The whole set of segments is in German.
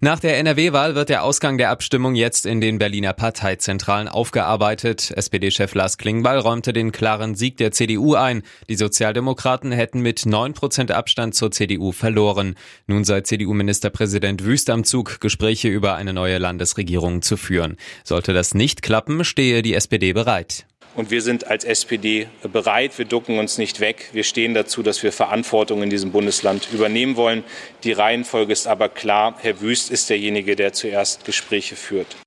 Nach der NRW-Wahl wird der Ausgang der Abstimmung jetzt in den Berliner Parteizentralen aufgearbeitet. SPD-Chef Lars Klingbeil räumte den klaren Sieg der CDU ein. Die Sozialdemokraten hätten mit 9 Prozent Abstand zur CDU verloren. Nun sei CDU-Ministerpräsident Wüst am Zug, Gespräche über eine neue Landesregierung zu führen. Sollte das nicht klappen, stehe die SPD bereit. Und wir sind als SPD bereit. Wir ducken uns nicht weg. Wir stehen dazu, dass wir Verantwortung in diesem Bundesland übernehmen wollen. Die Reihenfolge ist aber klar. Herr Wüst ist derjenige, der zuerst Gespräche führt.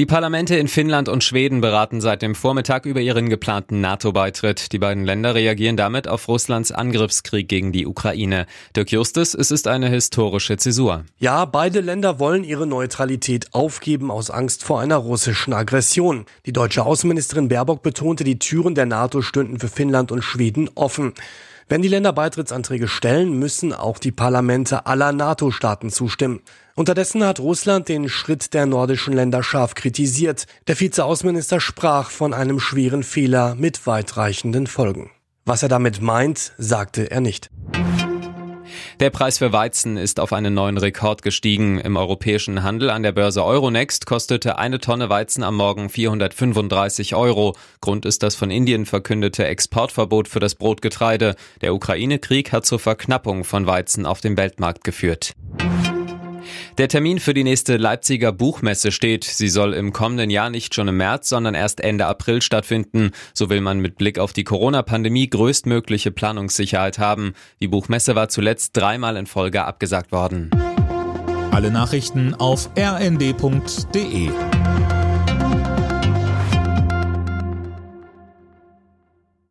Die Parlamente in Finnland und Schweden beraten seit dem Vormittag über ihren geplanten NATO-Beitritt. Die beiden Länder reagieren damit auf Russlands Angriffskrieg gegen die Ukraine. Dirk Justus, es ist eine historische Zäsur. Ja, beide Länder wollen ihre Neutralität aufgeben aus Angst vor einer russischen Aggression. Die deutsche Außenministerin Baerbock betonte, die Türen der NATO stünden für Finnland und Schweden offen. Wenn die Länder Beitrittsanträge stellen, müssen auch die Parlamente aller NATO-Staaten zustimmen. Unterdessen hat Russland den Schritt der nordischen Länder scharf kritisiert. Der Vizeaußenminister sprach von einem schweren Fehler mit weitreichenden Folgen. Was er damit meint, sagte er nicht. Der Preis für Weizen ist auf einen neuen Rekord gestiegen. Im europäischen Handel an der Börse Euronext kostete eine Tonne Weizen am Morgen 435 Euro. Grund ist das von Indien verkündete Exportverbot für das Brotgetreide. Der Ukraine-Krieg hat zur Verknappung von Weizen auf dem Weltmarkt geführt. Der Termin für die nächste Leipziger Buchmesse steht. Sie soll im kommenden Jahr nicht schon im März, sondern erst Ende April stattfinden. So will man mit Blick auf die Corona-Pandemie größtmögliche Planungssicherheit haben. Die Buchmesse war zuletzt dreimal in Folge abgesagt worden. Alle Nachrichten auf rnd.de